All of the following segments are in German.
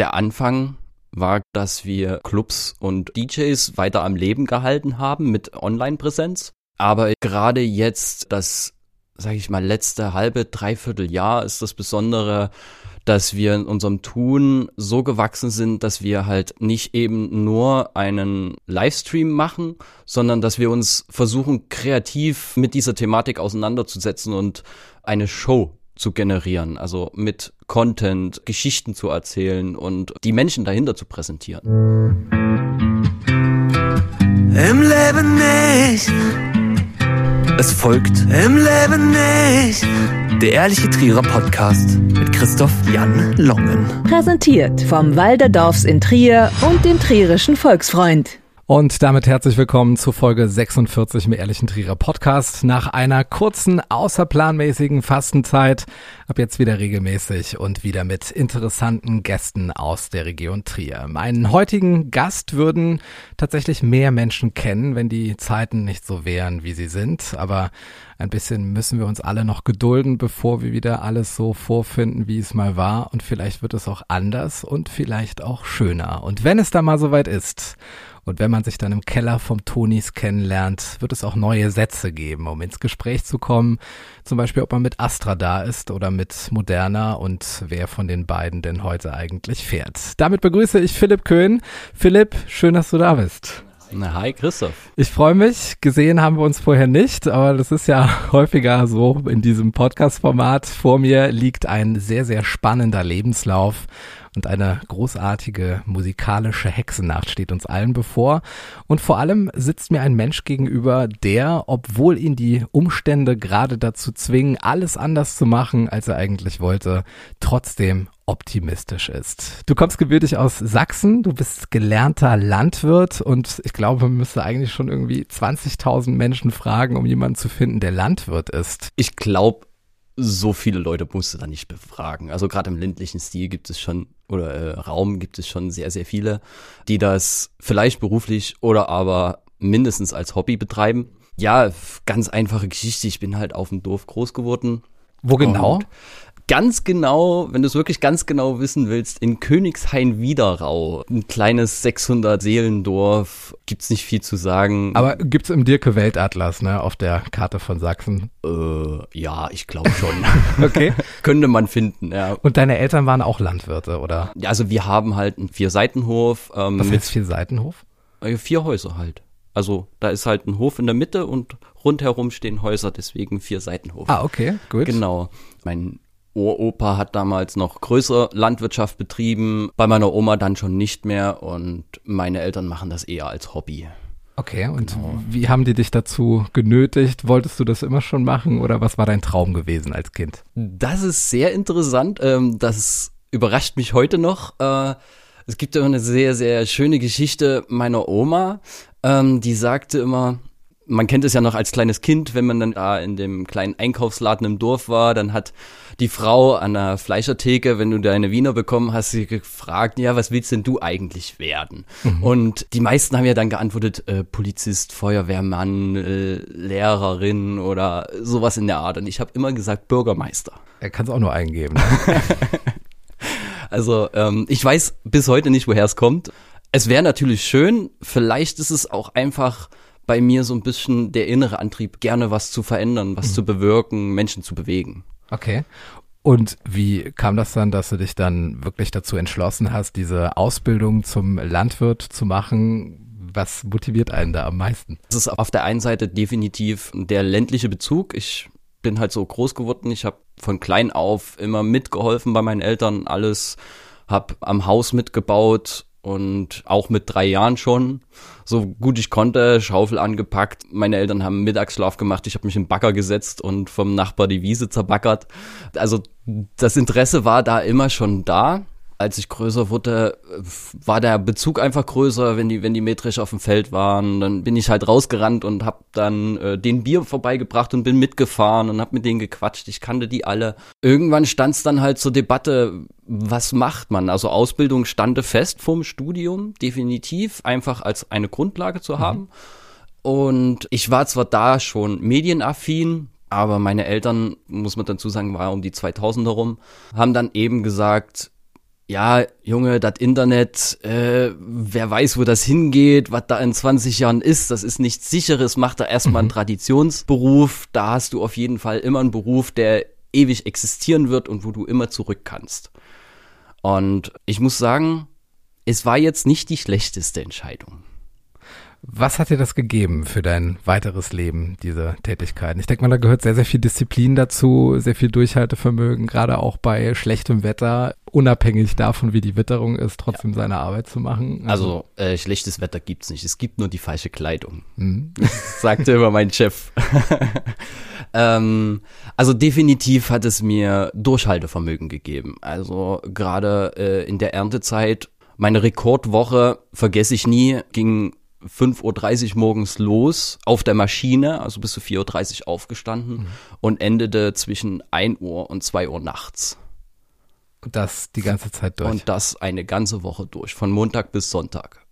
Der Anfang war, dass wir Clubs und DJs weiter am Leben gehalten haben mit Online-Präsenz. Aber gerade jetzt, das, sage ich mal, letzte halbe, dreiviertel Jahr ist das Besondere, dass wir in unserem Tun so gewachsen sind, dass wir halt nicht eben nur einen Livestream machen, sondern dass wir uns versuchen, kreativ mit dieser Thematik auseinanderzusetzen und eine Show zu generieren, also mit Content, Geschichten zu erzählen und die Menschen dahinter zu präsentieren. Im Leben nicht. Es folgt Im Leben nicht. Der ehrliche Trierer Podcast mit Christoph Jan Longen. Präsentiert vom Walderdorfs in Trier und dem Trierischen Volksfreund. Und damit herzlich willkommen zu Folge 46 im Ehrlichen Trierer Podcast. Nach einer kurzen, außerplanmäßigen Fastenzeit ab jetzt wieder regelmäßig und wieder mit interessanten Gästen aus der Region Trier. Meinen heutigen Gast würden tatsächlich mehr Menschen kennen, wenn die Zeiten nicht so wären, wie sie sind. Aber ein bisschen müssen wir uns alle noch gedulden, bevor wir wieder alles so vorfinden, wie es mal war. Und vielleicht wird es auch anders und vielleicht auch schöner. Und wenn es da mal soweit ist, und wenn man sich dann im Keller vom Tonis kennenlernt, wird es auch neue Sätze geben, um ins Gespräch zu kommen. Zum Beispiel, ob man mit Astra da ist oder mit Moderna und wer von den beiden denn heute eigentlich fährt. Damit begrüße ich Philipp Köhn. Philipp, schön, dass du da bist. Na, hi Christoph. Ich freue mich. Gesehen haben wir uns vorher nicht, aber das ist ja häufiger so in diesem Podcast-Format. Vor mir liegt ein sehr, sehr spannender Lebenslauf und eine großartige musikalische Hexennacht steht uns allen bevor. Und vor allem sitzt mir ein Mensch gegenüber, der, obwohl ihn die Umstände gerade dazu zwingen, alles anders zu machen, als er eigentlich wollte, trotzdem optimistisch ist. Du kommst gebürtig aus Sachsen, du bist gelernter Landwirt und ich glaube, man müsste eigentlich schon irgendwie 20.000 Menschen fragen, um jemanden zu finden, der Landwirt ist. Ich glaube, so viele Leute musst du da nicht befragen. Also gerade im ländlichen Stil gibt es schon, oder äh, Raum gibt es schon sehr, sehr viele, die das vielleicht beruflich oder aber mindestens als Hobby betreiben. Ja, ganz einfache Geschichte. Ich bin halt auf dem Dorf groß geworden. Wo genau? Und ganz genau, wenn du es wirklich ganz genau wissen willst, in Königshain-Wiederau, ein kleines 600 Seelendorf, gibt's nicht viel zu sagen. Aber gibt's im Dirke Weltatlas, ne, auf der Karte von Sachsen? Äh, ja, ich glaube schon. okay. Könnte man finden, ja. Und deine Eltern waren auch Landwirte, oder? Ja, also wir haben halt einen Vier-Seitenhof. Ähm, Was heißt Vier-Seitenhof? Äh, vier Häuser halt. Also da ist halt ein Hof in der Mitte und rundherum stehen Häuser, deswegen vier Seitenhof. Ah, okay, gut. Genau. Mein Uropa hat damals noch größere Landwirtschaft betrieben, bei meiner Oma dann schon nicht mehr und meine Eltern machen das eher als Hobby. Okay, und genau. wie haben die dich dazu genötigt? Wolltest du das immer schon machen oder was war dein Traum gewesen als Kind? Das ist sehr interessant. Ähm, das überrascht mich heute noch. Äh, es gibt immer eine sehr, sehr schöne Geschichte meiner Oma. Ähm, die sagte immer, man kennt es ja noch als kleines Kind, wenn man dann da in dem kleinen Einkaufsladen im Dorf war, dann hat die Frau an der Fleischertheke, wenn du deine Wiener bekommen hast, sie gefragt, ja, was willst denn du eigentlich werden? Mhm. Und die meisten haben ja dann geantwortet, äh, Polizist, Feuerwehrmann, äh, Lehrerin oder sowas in der Art. Und ich habe immer gesagt Bürgermeister. Er kann es auch nur eingeben. Ne? also ähm, ich weiß bis heute nicht, woher es kommt. Es wäre natürlich schön, vielleicht ist es auch einfach bei mir so ein bisschen der innere Antrieb, gerne was zu verändern, was mhm. zu bewirken, Menschen zu bewegen. Okay. Und wie kam das dann, dass du dich dann wirklich dazu entschlossen hast, diese Ausbildung zum Landwirt zu machen? Was motiviert einen da am meisten? Das ist auf der einen Seite definitiv der ländliche Bezug. Ich bin halt so groß geworden. Ich habe von klein auf immer mitgeholfen bei meinen Eltern, alles, habe am Haus mitgebaut, und auch mit drei Jahren schon, so gut ich konnte, Schaufel angepackt. Meine Eltern haben Mittagsschlaf gemacht, ich habe mich im Bagger gesetzt und vom Nachbar die Wiese zerbackert. Also das Interesse war da immer schon da als ich größer wurde, war der Bezug einfach größer, wenn die, wenn die metrisch auf dem Feld waren. Dann bin ich halt rausgerannt und hab dann äh, den Bier vorbeigebracht und bin mitgefahren und hab mit denen gequatscht. Ich kannte die alle. Irgendwann stand es dann halt zur Debatte, was macht man? Also Ausbildung stande fest vom Studium, definitiv, einfach als eine Grundlage zu mhm. haben. Und ich war zwar da schon medienaffin, aber meine Eltern, muss man dazu sagen, war um die 2000er rum, haben dann eben gesagt, ja, Junge, das Internet, äh, wer weiß, wo das hingeht, was da in 20 Jahren ist, das ist nichts Sicheres, mach da erstmal einen Mhm. Traditionsberuf, da hast du auf jeden Fall immer einen Beruf, der ewig existieren wird und wo du immer zurück kannst. Und ich muss sagen, es war jetzt nicht die schlechteste Entscheidung. Was hat dir das gegeben für dein weiteres Leben, diese Tätigkeiten? Ich denke mal, da gehört sehr, sehr viel Disziplin dazu, sehr viel Durchhaltevermögen, gerade auch bei schlechtem Wetter, unabhängig davon, wie die Witterung ist, trotzdem seine Arbeit zu machen. Also äh, schlechtes Wetter gibt's nicht, es gibt nur die falsche Kleidung. Mhm. sagte immer mein Chef. ähm, also definitiv hat es mir Durchhaltevermögen gegeben. Also gerade äh, in der Erntezeit, meine Rekordwoche, vergesse ich nie, ging 5.30 Uhr morgens los auf der Maschine, also bis zu 4.30 Uhr aufgestanden und endete zwischen 1 Uhr und 2 Uhr nachts. das die ganze Zeit durch. Und das eine ganze Woche durch, von Montag bis Sonntag.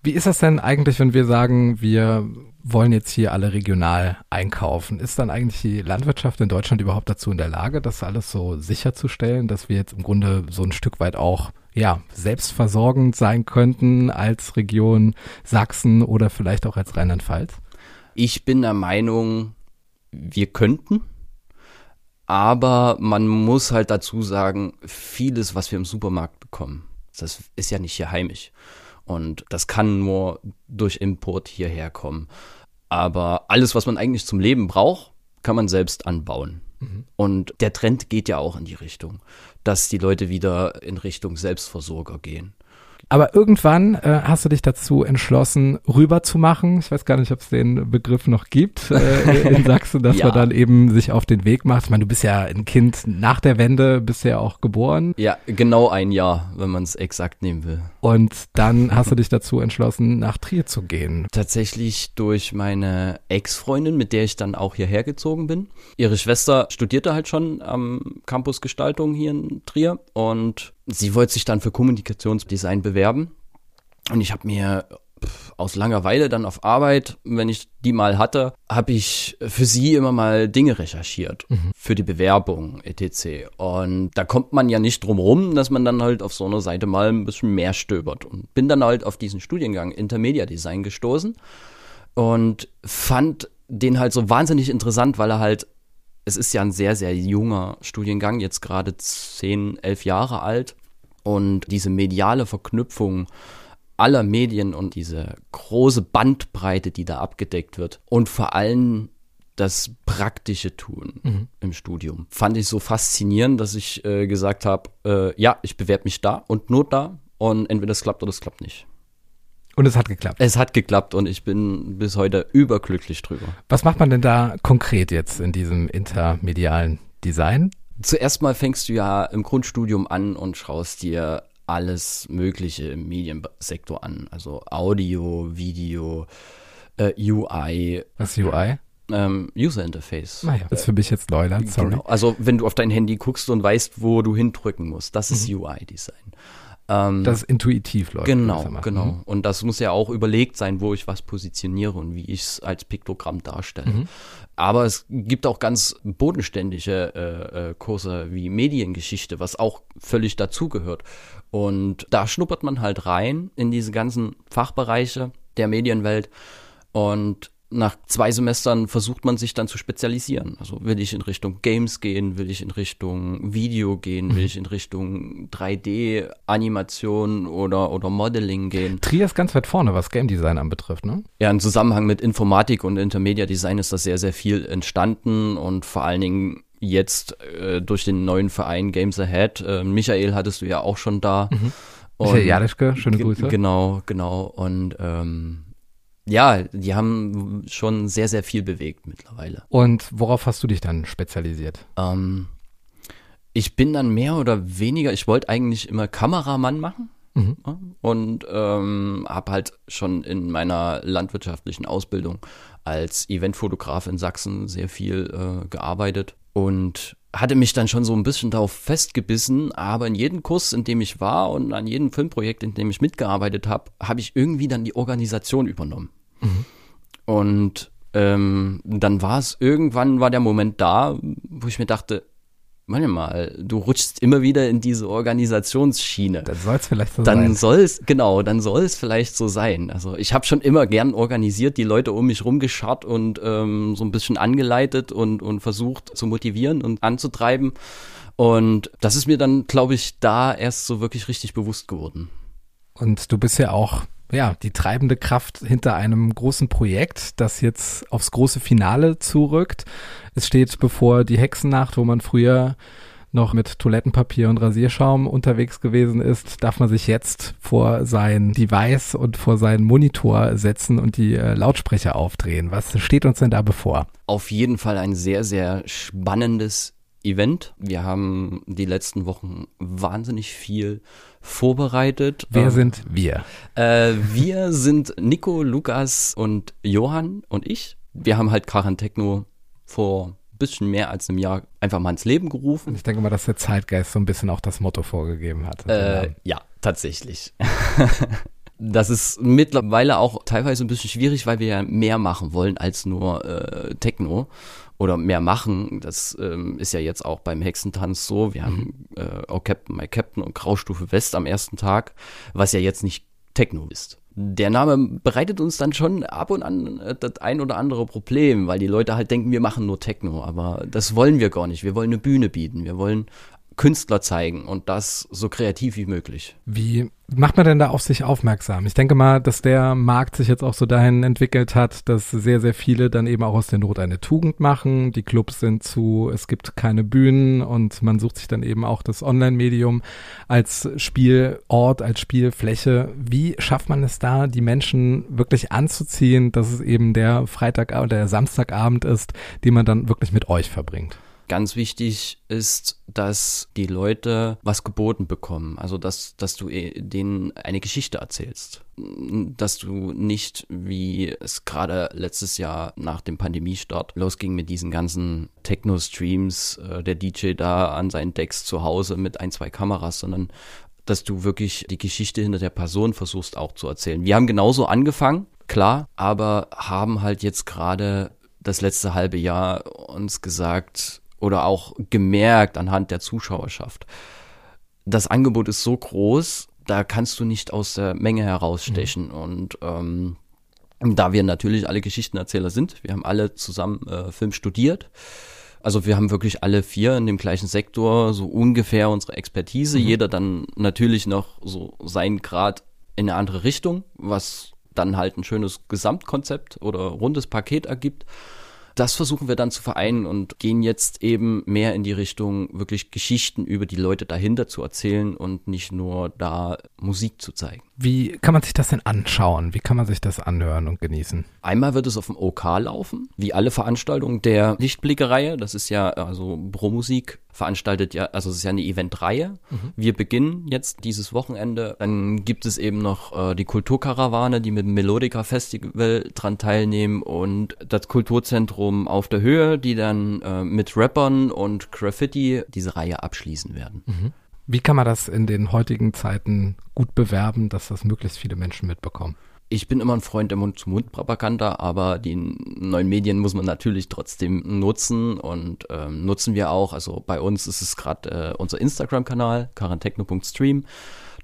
Wie ist das denn eigentlich, wenn wir sagen, wir wollen jetzt hier alle regional einkaufen? Ist dann eigentlich die Landwirtschaft in Deutschland überhaupt dazu in der Lage, das alles so sicherzustellen, dass wir jetzt im Grunde so ein Stück weit auch ja, selbstversorgend sein könnten als Region Sachsen oder vielleicht auch als Rheinland-Pfalz? Ich bin der Meinung, wir könnten, aber man muss halt dazu sagen, vieles, was wir im Supermarkt bekommen, das ist ja nicht hier heimisch. Und das kann nur durch Import hierher kommen. Aber alles, was man eigentlich zum Leben braucht, kann man selbst anbauen. Und der Trend geht ja auch in die Richtung, dass die Leute wieder in Richtung Selbstversorger gehen. Aber irgendwann äh, hast du dich dazu entschlossen, rüber zu machen. Ich weiß gar nicht, ob es den Begriff noch gibt äh, in Sachsen, dass Ja. man dann eben sich auf den Weg macht. Ich meine, du bist ja ein Kind nach der Wende, bist ja auch geboren. Ja, genau ein Jahr, wenn man es exakt nehmen will. Und dann hast du dich dazu entschlossen, nach Trier zu gehen. Tatsächlich durch meine Ex-Freundin, mit der ich dann auch hierher gezogen bin. Ihre Schwester studierte halt schon am Campus Gestaltung hier in Trier und sie wollte sich dann für Kommunikationsdesign bewerben. Und ich habe mir aus Langeweile dann auf Arbeit, wenn ich die mal hatte, habe ich für sie immer mal Dinge recherchiert für die Bewerbung etc. Und da kommt man ja nicht drum rum, dass man dann halt auf so einer Seite mal ein bisschen mehr stöbert. Und bin dann halt auf diesen Studiengang Intermedia Design gestoßen und fand den halt so wahnsinnig interessant, weil er halt, es ist ja ein sehr, sehr junger Studiengang, jetzt gerade 10, 11 Jahre alt. Und diese mediale Verknüpfung aller Medien und diese große Bandbreite, die da abgedeckt wird und vor allem das praktische Tun im Studium, fand ich so faszinierend, dass ich äh, gesagt habe, äh, ja, ich bewerbe mich da und nur da und entweder es klappt oder es klappt nicht. Und es hat geklappt. Es hat geklappt und ich bin bis heute überglücklich drüber. Was macht man denn da konkret jetzt in diesem intermedialen Design? Zuerst mal fängst du ja im Grundstudium an und schaust dir alles Mögliche im Mediensektor an. Also Audio, Video, äh, UI, Was ist UI? ähm, User Interface. Naja, das ist für mich jetzt Neuland, sorry. Genau. Also wenn du auf dein Handy guckst und weißt, wo du hindrücken musst, das ist UI-Design. Ähm, Das ist intuitiv läuft. Genau, gewissermaßen. genau. Mhm. Und das muss ja auch überlegt sein, wo ich was positioniere und wie ich es als Piktogramm darstelle. Mhm. Aber es gibt auch ganz bodenständige äh, äh, Kurse wie Mediengeschichte, was auch völlig dazugehört. Und da schnuppert man halt rein in diese ganzen Fachbereiche der Medienwelt und nach zwei Semestern versucht man sich dann zu spezialisieren. Also will ich in Richtung Games gehen, will ich in Richtung Video gehen, will ich in Richtung 3D-Animation oder, oder Modeling gehen. Trier ist ganz weit vorne, was Game Design anbetrifft, ne? Ja, im Zusammenhang mit Informatik und Intermedia Design ist das sehr, sehr viel entstanden und vor allen Dingen jetzt äh, durch den neuen Verein Games Ahead. Äh, Michael hattest du ja auch schon da. Mhm. Michael Jadischke, schöne Grüße. Genau, genau. Und ähm, ja, die haben schon sehr, sehr viel bewegt mittlerweile. Und worauf hast du dich dann spezialisiert? Ähm, ich bin dann mehr oder weniger, ich wollte eigentlich immer Kameramann machen. Mhm. Und ähm, habe halt schon in meiner landwirtschaftlichen Ausbildung als Eventfotograf in Sachsen sehr viel äh, gearbeitet und hatte mich dann schon so ein bisschen darauf festgebissen, aber in jedem Kurs, in dem ich war und an jedem Filmprojekt, in dem ich mitgearbeitet habe, habe ich irgendwie dann die Organisation übernommen. Und ähm, dann war es irgendwann war der Moment da, wo ich mir dachte, manchmal, du rutschst immer wieder in diese Organisationsschiene. Dann soll es vielleicht so dann sein. soll es, genau, dann soll es vielleicht so sein. Also ich habe schon immer gern organisiert, die Leute um mich rumgescharrt und ähm, so ein bisschen angeleitet und, und versucht zu motivieren und anzutreiben. Und das ist mir dann, glaube ich, da erst so wirklich richtig bewusst geworden. Und du bist ja auch ja, die treibende Kraft hinter einem großen Projekt, das jetzt aufs große Finale zurückt. Es steht bevor die Hexennacht, wo man früher noch mit Toilettenpapier und Rasierschaum unterwegs gewesen ist, darf man sich jetzt vor sein Device und vor seinen Monitor setzen und die äh, Lautsprecher aufdrehen. Was steht uns denn da bevor? Auf jeden Fall ein sehr, sehr spannendes Event. Wir haben die letzten Wochen wahnsinnig viel vorbereitet. Wer Ähm, sind wir? Äh, wir sind Nico, Lukas und Johann und ich. Wir haben halt Karan Techno vor ein bisschen mehr als einem Jahr einfach mal ins Leben gerufen. Ich denke mal, dass der Zeitgeist so ein bisschen auch das Motto vorgegeben hat. Äh, ja, tatsächlich. Das ist mittlerweile auch teilweise ein bisschen schwierig, weil wir ja mehr machen wollen als nur äh, Techno oder mehr machen. Das ähm, ist ja jetzt auch beim Hexentanz so. Wir haben äh, Oh Captain, My Captain und Graustufe West am ersten Tag, was ja jetzt nicht Techno ist. Der Name bereitet uns dann schon ab und an äh, das ein oder andere Problem, weil die Leute halt denken, wir machen nur Techno, aber das wollen wir gar nicht. Wir wollen eine Bühne bieten, wir wollen Künstler zeigen und das so kreativ wie möglich. Wie macht man denn da auf sich aufmerksam? Ich denke mal, dass der Markt sich jetzt auch so dahin entwickelt hat, dass sehr, sehr viele dann eben auch aus der Not eine Tugend machen. Die Clubs sind zu, es gibt keine Bühnen und man sucht sich dann eben auch das Online-Medium als Spielort, als Spielfläche. Wie schafft man es da, die Menschen wirklich anzuziehen, dass es eben der Freitag oder der Samstagabend ist, den man dann wirklich mit euch verbringt? Ganz wichtig ist, dass die Leute was geboten bekommen. Also, dass, dass du eh- denen eine Geschichte erzählst. Dass du nicht, wie es gerade letztes Jahr nach dem Pandemiestart losging mit diesen ganzen Techno-Streams, äh, der DJ da an seinen Decks zu Hause mit ein, zwei Kameras, sondern dass du wirklich die Geschichte hinter der Person versuchst auch zu erzählen. Wir haben genauso angefangen, klar, aber haben halt jetzt gerade das letzte halbe Jahr uns gesagt oder auch gemerkt anhand der Zuschauerschaft. Das Angebot ist so groß, da kannst du nicht aus der Menge herausstechen. Und ähm, da wir natürlich alle Geschichtenerzähler sind, wir haben alle zusammen äh, Film studiert. Also wir haben wirklich alle vier in dem gleichen Sektor so ungefähr unsere Expertise. Jeder dann natürlich noch so seinen Grad in eine andere Richtung, was dann halt ein schönes Gesamtkonzept oder rundes Paket ergibt. Das versuchen wir dann zu vereinen und gehen jetzt eben mehr in die Richtung, wirklich Geschichten über die Leute dahinter zu erzählen und nicht nur da Musik zu zeigen. Wie kann man sich das denn anschauen? Wie kann man sich das anhören und genießen? Einmal wird es auf dem OK laufen, wie alle Veranstaltungen der Lichtblicke-Reihe. Das ist ja, also Pro-Musik veranstaltet ja, also es ist ja eine Eventreihe. Wir beginnen jetzt dieses Wochenende. Dann gibt es eben noch äh, die Kulturkarawane, die mit dem Melodica Festival dran teilnehmen und das Kulturzentrum auf der Höhe, die dann äh, mit Rappern und Graffiti diese Reihe abschließen werden. Wie kann man das in den heutigen Zeiten gut bewerben, dass das möglichst viele Menschen mitbekommen? Ich bin immer ein Freund der Mund-zu-Mund-Propaganda, aber die neuen Medien muss man natürlich trotzdem nutzen und ähm, nutzen wir auch. Also bei uns ist es gerade äh, unser Instagram-Kanal, karantechno.stream.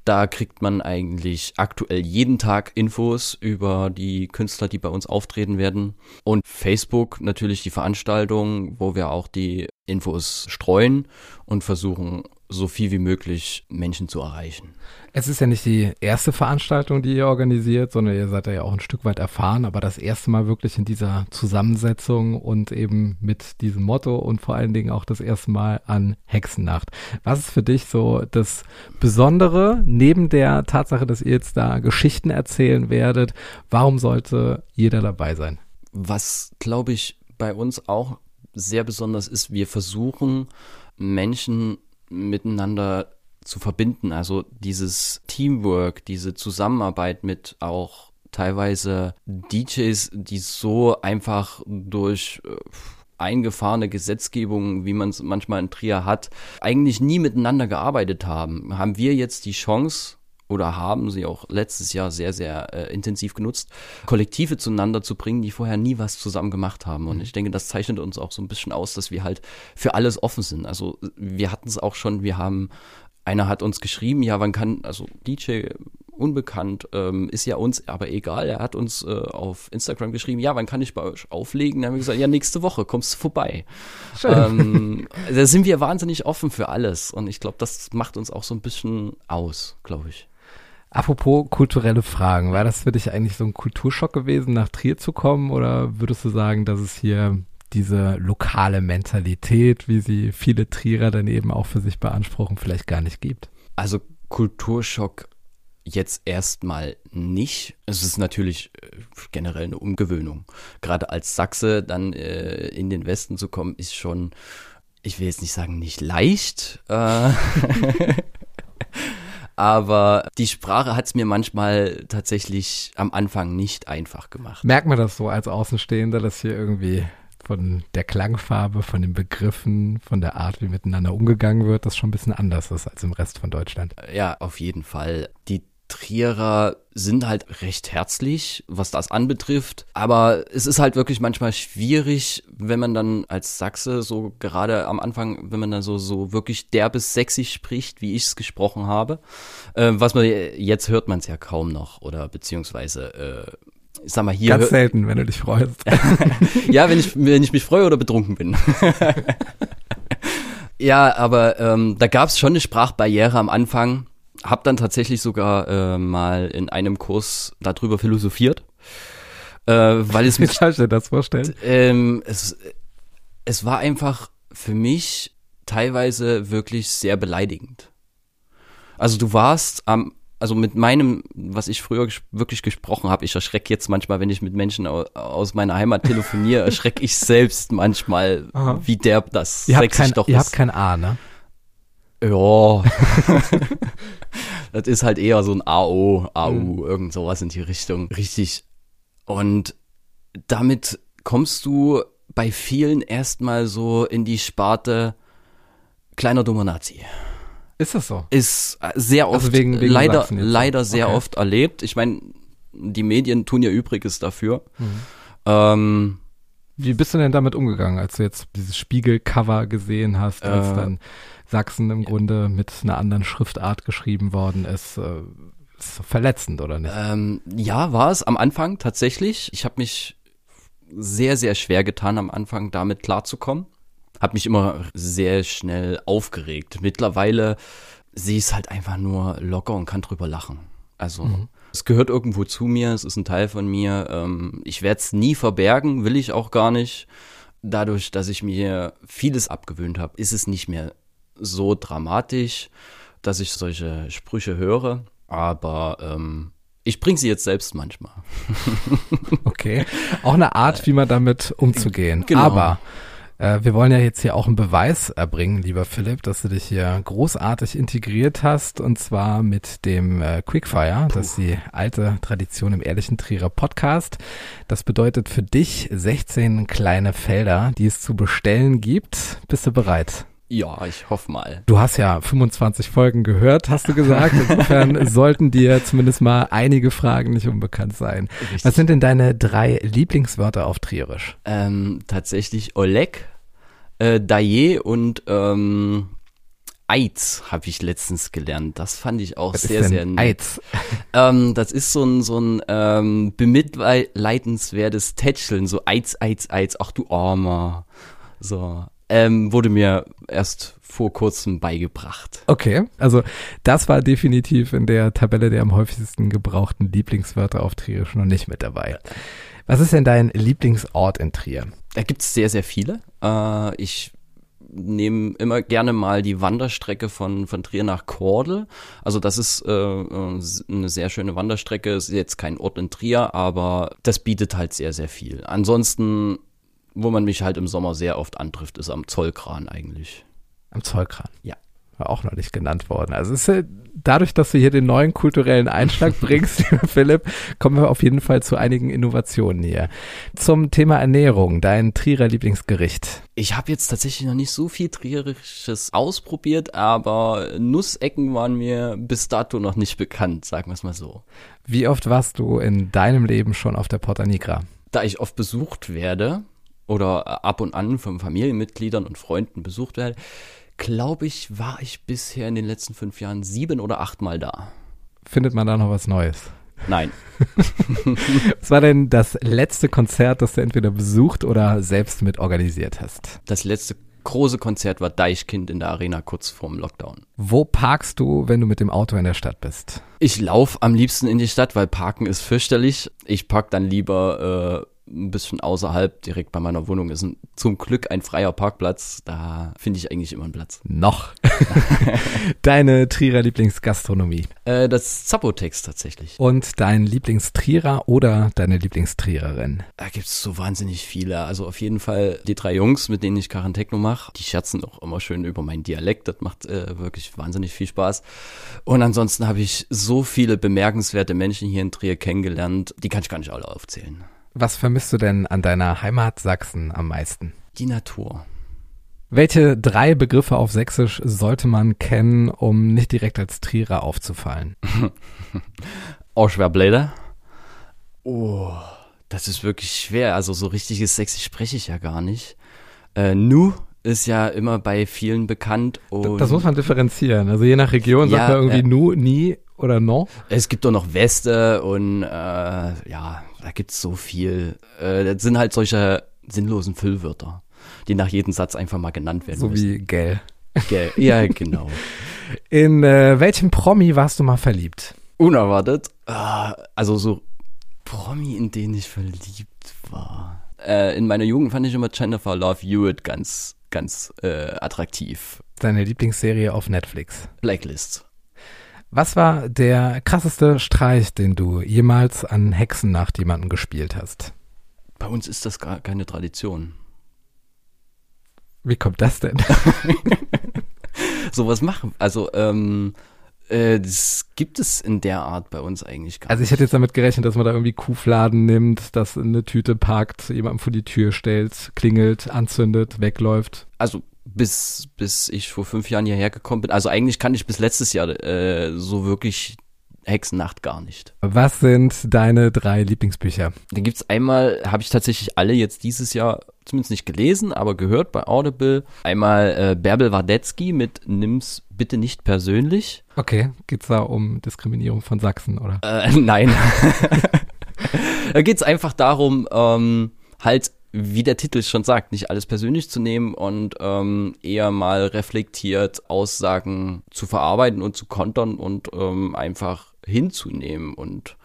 Da kriegt man eigentlich aktuell jeden Tag Infos über die Künstler, die bei uns auftreten werden. Und Facebook natürlich die Veranstaltung, wo wir auch die Infos streuen und versuchen, so viel wie möglich Menschen zu erreichen. Es ist ja nicht die erste Veranstaltung, die ihr organisiert, sondern ihr seid ja auch ein Stück weit erfahren, aber das erste Mal wirklich in dieser Zusammensetzung und eben mit diesem Motto und vor allen Dingen auch das erste Mal an Hexennacht. Was ist für dich so das Besondere, neben der Tatsache, dass ihr jetzt da Geschichten erzählen werdet? Warum sollte jeder dabei sein? Was, glaube ich, bei uns auch sehr besonders ist, wir versuchen, Menschen miteinander zu verbinden. Also dieses Teamwork, diese Zusammenarbeit mit auch teilweise DJs, die so einfach durch äh, eingefahrene Gesetzgebung, wie man es manchmal in Trier hat, eigentlich nie miteinander gearbeitet haben, haben wir jetzt die Chance, oder haben sie auch letztes Jahr sehr, sehr äh, intensiv genutzt, Kollektive zueinander zu bringen, die vorher nie was zusammen gemacht haben. Und ich denke, das zeichnet uns auch so ein bisschen aus, dass wir halt für alles offen sind. Also wir hatten es auch schon, wir haben einer hat uns geschrieben, ja, wann kann, also DJ unbekannt, ähm, ist ja uns aber egal. Er hat uns äh, auf Instagram geschrieben, ja, wann kann ich bei euch auflegen? Dann haben wir gesagt, ja, nächste Woche kommst du vorbei. Ähm, da sind wir wahnsinnig offen für alles und ich glaube, das macht uns auch so ein bisschen aus, glaube ich. Apropos kulturelle Fragen, war das für dich eigentlich so ein Kulturschock gewesen, nach Trier zu kommen oder würdest du sagen, dass es hier diese lokale Mentalität, wie sie viele Trierer dann eben auch für sich beanspruchen, vielleicht gar nicht gibt? Also Kulturschock jetzt erstmal nicht. Es ist natürlich äh, generell eine Umgewöhnung. Gerade als Sachse dann äh, in den Westen zu kommen, ist schon, ich will jetzt nicht sagen, nicht leicht. Äh, aber die Sprache hat es mir manchmal tatsächlich am Anfang nicht einfach gemacht. Merkt man das so als Außenstehender, dass hier irgendwie von der Klangfarbe, von den Begriffen, von der Art, wie miteinander umgegangen wird, das schon ein bisschen anders ist als im Rest von Deutschland. Ja, auf jeden Fall. Die Trierer sind halt recht herzlich, was das anbetrifft. Aber es ist halt wirklich manchmal schwierig, wenn man dann als Sachse so gerade am Anfang, wenn man dann so, so wirklich derbes sächsisch spricht, wie ich es gesprochen habe. Äh, was man, jetzt hört man es ja kaum noch oder beziehungsweise, äh, ich sag mal hier. Ganz selten, wenn du dich freust. ja, wenn ich, wenn ich mich freue oder betrunken bin. ja, aber ähm, da gab es schon eine Sprachbarriere am Anfang habe dann tatsächlich sogar äh, mal in einem Kurs darüber philosophiert, äh, weil es mich. Wie ich das vorstellen? Ähm, es, es war einfach für mich teilweise wirklich sehr beleidigend. Also du warst am, also mit meinem, was ich früher wirklich gesprochen habe, ich erschrecke jetzt manchmal, wenn ich mit Menschen aus meiner Heimat telefoniere, erschrecke ich selbst manchmal, Aha. wie derb das ihr habt kein, doch ihr ist. Ihr habt kein A, ne? Ja. das ist halt eher so ein AO, AU, mhm. irgend sowas in die Richtung. Richtig. Und damit kommst du bei vielen erstmal so in die Sparte kleiner dummer Nazi. Ist das so? Ist äh, sehr also oft, also wegen, wegen leider, leider sehr okay. oft erlebt. Ich meine, die Medien tun ja Übriges dafür. Mhm. Ähm, Wie bist du denn damit umgegangen, als du jetzt dieses Spiegelcover gesehen hast, als äh, dann Sachsen im Grunde mit einer anderen Schriftart geschrieben worden ist. Äh, ist verletzend, oder nicht? Ähm, ja, war es am Anfang tatsächlich. Ich habe mich sehr, sehr schwer getan, am Anfang damit klarzukommen. Habe mich immer sehr schnell aufgeregt. Mittlerweile sehe ich es halt einfach nur locker und kann drüber lachen. Also mhm. Es gehört irgendwo zu mir, es ist ein Teil von mir. Ähm, ich werde es nie verbergen, will ich auch gar nicht. Dadurch, dass ich mir vieles abgewöhnt habe, ist es nicht mehr so dramatisch, dass ich solche Sprüche höre, aber ähm, ich bringe sie jetzt selbst manchmal. okay, auch eine Art, wie man damit umzugehen. Genau. Aber äh, wir wollen ja jetzt hier auch einen Beweis erbringen, lieber Philipp, dass du dich hier großartig integriert hast und zwar mit dem äh, Quickfire. Puh. Das ist die alte Tradition im ehrlichen Trierer Podcast. Das bedeutet für dich 16 kleine Felder, die es zu bestellen gibt. Bist du bereit? Ja, ich hoffe mal. Du hast ja 25 Folgen gehört, hast du gesagt. Insofern sollten dir zumindest mal einige Fragen nicht unbekannt sein. Richtig. Was sind denn deine drei Lieblingswörter auf Trierisch? Ähm, tatsächlich Oleg, äh, Daye und ähm, Eiz habe ich letztens gelernt. Das fand ich auch Was sehr, sehr nett. Eiz? Ähm, das ist so ein, so ein ähm, bemitleidenswertes Tätscheln, so Eiz, Eiz, Eiz, ach du Armer. So, ähm, wurde mir erst vor kurzem beigebracht. Okay, also das war definitiv in der Tabelle der am häufigsten gebrauchten Lieblingswörter auf Trier schon noch nicht mit dabei. Was ist denn dein Lieblingsort in Trier? Da gibt es sehr, sehr viele. Äh, ich nehme immer gerne mal die Wanderstrecke von, von Trier nach Kordel. Also das ist äh, eine sehr schöne Wanderstrecke. Ist jetzt kein Ort in Trier, aber das bietet halt sehr, sehr viel. Ansonsten wo man mich halt im Sommer sehr oft antrifft, ist am Zollkran eigentlich. Am Zollkran? Ja. War auch noch nicht genannt worden. Also es ist dadurch, dass du hier den neuen kulturellen Einschlag bringst, Philipp, kommen wir auf jeden Fall zu einigen Innovationen hier. Zum Thema Ernährung, dein Trierer Lieblingsgericht. Ich habe jetzt tatsächlich noch nicht so viel Trierisches ausprobiert, aber Nussecken waren mir bis dato noch nicht bekannt, sagen wir es mal so. Wie oft warst du in deinem Leben schon auf der Porta Nigra? Da ich oft besucht werde oder ab und an von Familienmitgliedern und Freunden besucht werde, glaube ich, war ich bisher in den letzten fünf Jahren sieben oder achtmal da. Findet man da noch was Neues? Nein. was war denn das letzte Konzert, das du entweder besucht oder selbst mit organisiert hast? Das letzte große Konzert war Deichkind in der Arena kurz vorm Lockdown. Wo parkst du, wenn du mit dem Auto in der Stadt bist? Ich laufe am liebsten in die Stadt, weil Parken ist fürchterlich. Ich park dann lieber äh, ein bisschen außerhalb, direkt bei meiner Wohnung ist ein, zum Glück ein freier Parkplatz. Da finde ich eigentlich immer einen Platz. Noch. Deine Trierer Lieblingsgastronomie? Äh, das Zapotex tatsächlich. Und dein Lieblingstrierer oder deine Lieblingstriererin? Da gibt es so wahnsinnig viele. Also auf jeden Fall die drei Jungs, mit denen ich Karantechno mache. Die scherzen auch immer schön über meinen Dialekt. Das macht äh, wirklich wahnsinnig viel Spaß. Und ansonsten habe ich so viele bemerkenswerte Menschen hier in Trier kennengelernt. Die kann ich gar nicht alle aufzählen. Was vermisst du denn an deiner Heimat Sachsen am meisten? Die Natur. Welche drei Begriffe auf Sächsisch sollte man kennen, um nicht direkt als Trierer aufzufallen? Auschwerbläder. Oh, das ist wirklich schwer. Also so richtiges Sächsisch spreche ich ja gar nicht. Äh, nu ist ja immer bei vielen bekannt. das muss man differenzieren. Also je nach Region ja, sagt man irgendwie äh, nu, nie oder no. Es gibt doch noch Weste und äh, ja, da gibt's so viel. Äh, das sind halt solche sinnlosen Füllwörter, die nach jedem Satz einfach mal genannt werden so müssen. So wie gell. Gell, ja, genau. In äh, welchem Promi warst du mal verliebt? Unerwartet. Äh, also so Promi, in den ich verliebt war. Äh, in meiner Jugend fand ich immer Jennifer Love Hewitt ganz, ganz äh, attraktiv. Deine Lieblingsserie auf Netflix? Blacklist. Was war der krasseste Streich, den du jemals an Hexennacht jemanden gespielt hast? Bei uns ist das gar keine Tradition. Wie kommt das denn? Sowas machen. Also, ähm, äh, das gibt es in der Art bei uns eigentlich gar nicht. Also ich hätte jetzt damit gerechnet, dass man da irgendwie Kuhfladen nimmt, das in eine Tüte packt, jemandem vor die Tür stellt, klingelt, anzündet, wegläuft. Also bis, bis ich vor fünf Jahren hierher gekommen bin. Also eigentlich kann ich bis letztes Jahr äh, so wirklich Hexennacht gar nicht. Was sind deine drei Lieblingsbücher? Da gibt's einmal, habe ich tatsächlich alle jetzt dieses Jahr zumindest nicht gelesen, aber gehört bei Audible. Einmal äh, Bärbel Wardetzky mit Nimm's bitte nicht persönlich. Okay, geht's da um Diskriminierung von Sachsen, oder? Äh, nein. da geht's einfach darum, ähm, halt wie der Titel schon sagt, nicht alles persönlich zu nehmen und ähm, eher mal reflektiert Aussagen zu verarbeiten und zu kontern und ähm, einfach hinzunehmen und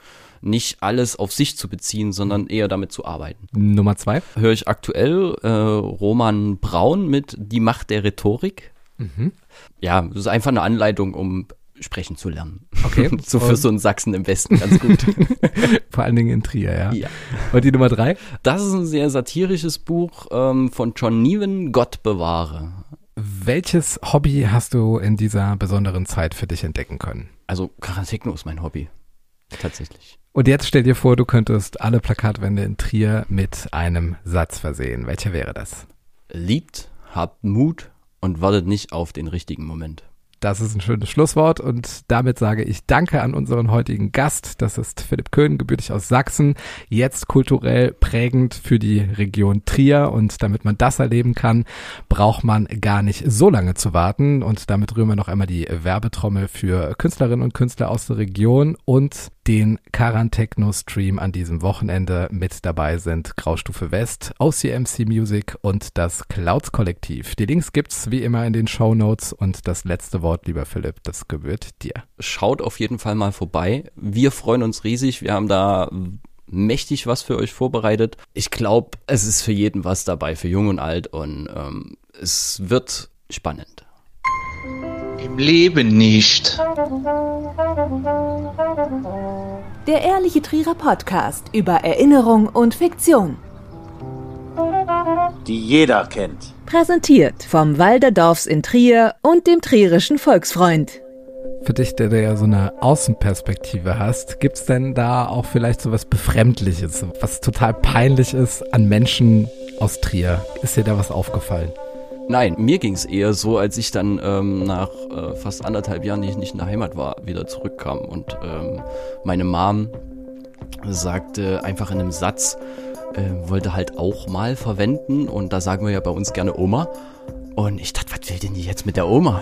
nicht alles auf sich zu beziehen, sondern eher damit zu arbeiten. Nummer zwei. Höre ich aktuell äh, Roman Braun mit Die Macht der Rhetorik. Mhm. Ja, das ist einfach eine Anleitung, um sprechen zu lernen. Okay. so für so einen Sachsen im Westen ganz gut. Vor allen Dingen in Trier, ja. ja. Und die Nummer drei? Das ist ein sehr satirisches Buch ähm, von John Neven, Gott bewahre. Welches Hobby hast du in dieser besonderen Zeit für dich entdecken können? Also Karatechno ist mein Hobby. Tatsächlich. Und jetzt stell dir vor, du könntest alle Plakatwände in Trier mit einem Satz versehen. Welcher wäre das? Liebt, habt Mut und wartet nicht auf den richtigen Moment. Das ist ein schönes Schlusswort und damit sage ich Danke an unseren heutigen Gast. Das ist Philipp Köhn, gebürtig aus Sachsen, jetzt kulturell prägend für die Region Trier und damit man das erleben kann, braucht man gar nicht so lange zu warten und damit rühren wir noch einmal die Werbetrommel für Künstlerinnen und Künstler aus der Region und den Karantechno Stream an diesem Wochenende mit dabei sind Graustufe West, OCMC Music und das Clouds Kollektiv. Die Links gibt's wie immer in den Show Notes und das letzte Wort, lieber Philipp, das gebührt dir. Schaut auf jeden Fall mal vorbei. Wir freuen uns riesig. Wir haben da mächtig was für euch vorbereitet. Ich glaube, es ist für jeden was dabei, für jung und alt und ähm, es wird spannend. Im Leben nicht. Der Ehrliche Trierer Podcast über Erinnerung und Fiktion. die jeder kennt. Präsentiert vom Walderdorfs in Trier und dem Trierischen Volksfreund. Für dich, der, der ja so eine Außenperspektive hast, gibt's denn da auch vielleicht so was Befremdliches, was total peinlich ist an Menschen aus Trier? Ist dir da was aufgefallen? Nein, mir ging es eher so, als ich dann ähm, nach äh, fast anderthalb Jahren, die ich nicht in der Heimat war, wieder zurückkam und ähm, meine Mom sagte einfach in einem Satz, äh, wollte halt auch mal verwenden und da sagen wir ja bei uns gerne Oma. Und ich dachte, was will denn die jetzt mit der Oma?